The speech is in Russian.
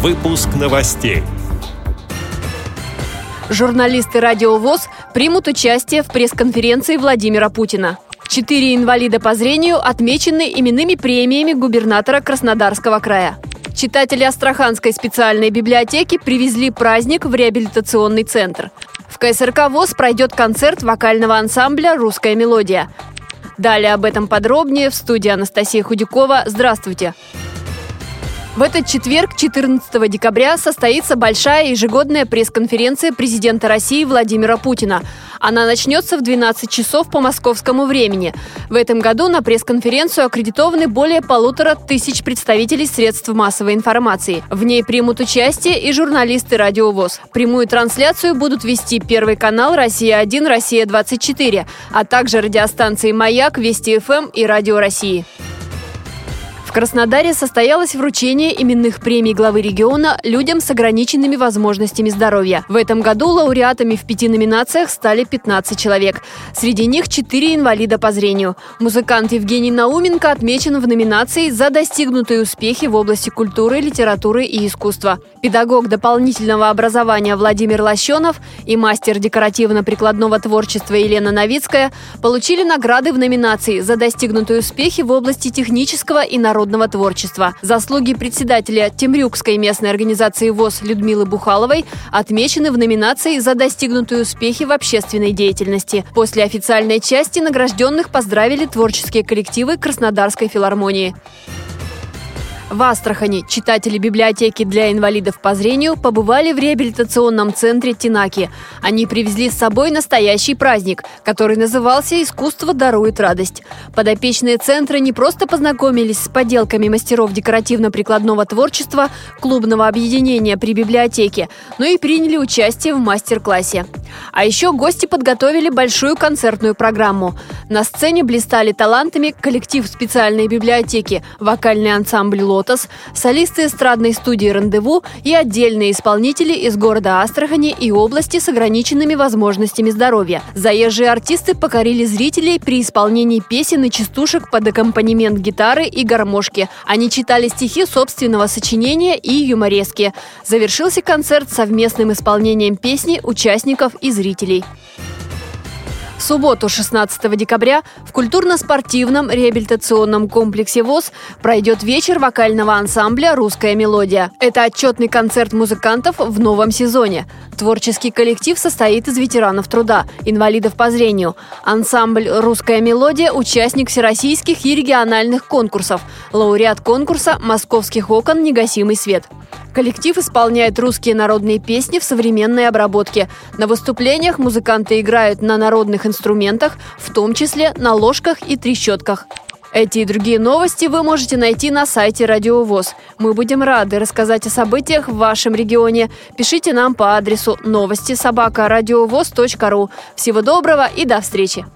Выпуск новостей. Журналисты «Радио ВОЗ» примут участие в пресс-конференции Владимира Путина. Четыре инвалида по зрению отмечены именными премиями губернатора Краснодарского края. Читатели Астраханской специальной библиотеки привезли праздник в реабилитационный центр. В КСРК ВОЗ пройдет концерт вокального ансамбля «Русская мелодия». Далее об этом подробнее в студии Анастасия Худякова. Здравствуйте! В этот четверг, 14 декабря, состоится большая ежегодная пресс-конференция президента России Владимира Путина. Она начнется в 12 часов по московскому времени. В этом году на пресс-конференцию аккредитованы более полутора тысяч представителей средств массовой информации. В ней примут участие и журналисты «Радио ВОЗ». Прямую трансляцию будут вести Первый канал «Россия-1», «Россия-24», а также радиостанции «Маяк», «Вести ФМ» и «Радио России». В Краснодаре состоялось вручение именных премий главы региона людям с ограниченными возможностями здоровья. В этом году лауреатами в пяти номинациях стали 15 человек. Среди них 4 инвалида по зрению. Музыкант Евгений Науменко отмечен в номинации за достигнутые успехи в области культуры, литературы и искусства. Педагог дополнительного образования Владимир Лощенов и мастер декоративно-прикладного творчества Елена Новицкая получили награды в номинации за достигнутые успехи в области технического и народного народного творчества. Заслуги председателя Темрюкской местной организации ВОЗ Людмилы Бухаловой отмечены в номинации за достигнутые успехи в общественной деятельности. После официальной части награжденных поздравили творческие коллективы Краснодарской филармонии. В Астрахани читатели библиотеки для инвалидов по зрению побывали в реабилитационном центре Тинаки. Они привезли с собой настоящий праздник, который назывался «Искусство дарует радость». Подопечные центра не просто познакомились с поделками мастеров декоративно-прикладного творчества клубного объединения при библиотеке, но и приняли участие в мастер-классе. А еще гости подготовили большую концертную программу. На сцене блистали талантами коллектив специальной библиотеки, вокальный ансамбль «Лотос», солисты эстрадной студии «Рандеву» и отдельные исполнители из города Астрахани и области с ограниченными возможностями здоровья. Заезжие артисты покорили зрителей при исполнении песен и частушек под аккомпанемент гитары и гармошки. Они читали стихи собственного сочинения и юморески. Завершился концерт совместным исполнением песни участников и зрителей. В субботу, 16 декабря, в культурно-спортивном реабилитационном комплексе ВОЗ пройдет вечер вокального ансамбля «Русская мелодия». Это отчетный концерт музыкантов в новом сезоне. Творческий коллектив состоит из ветеранов труда, инвалидов по зрению. Ансамбль «Русская мелодия» – участник всероссийских и региональных конкурсов, лауреат конкурса «Московских окон. Негасимый свет». Коллектив исполняет русские народные песни в современной обработке. На выступлениях музыканты играют на народных инструментах, в том числе на ложках и трещотках. Эти и другие новости вы можете найти на сайте Радио ВОЗ. Мы будем рады рассказать о событиях в вашем регионе. Пишите нам по адресу новости собака ру. Всего доброго и до встречи!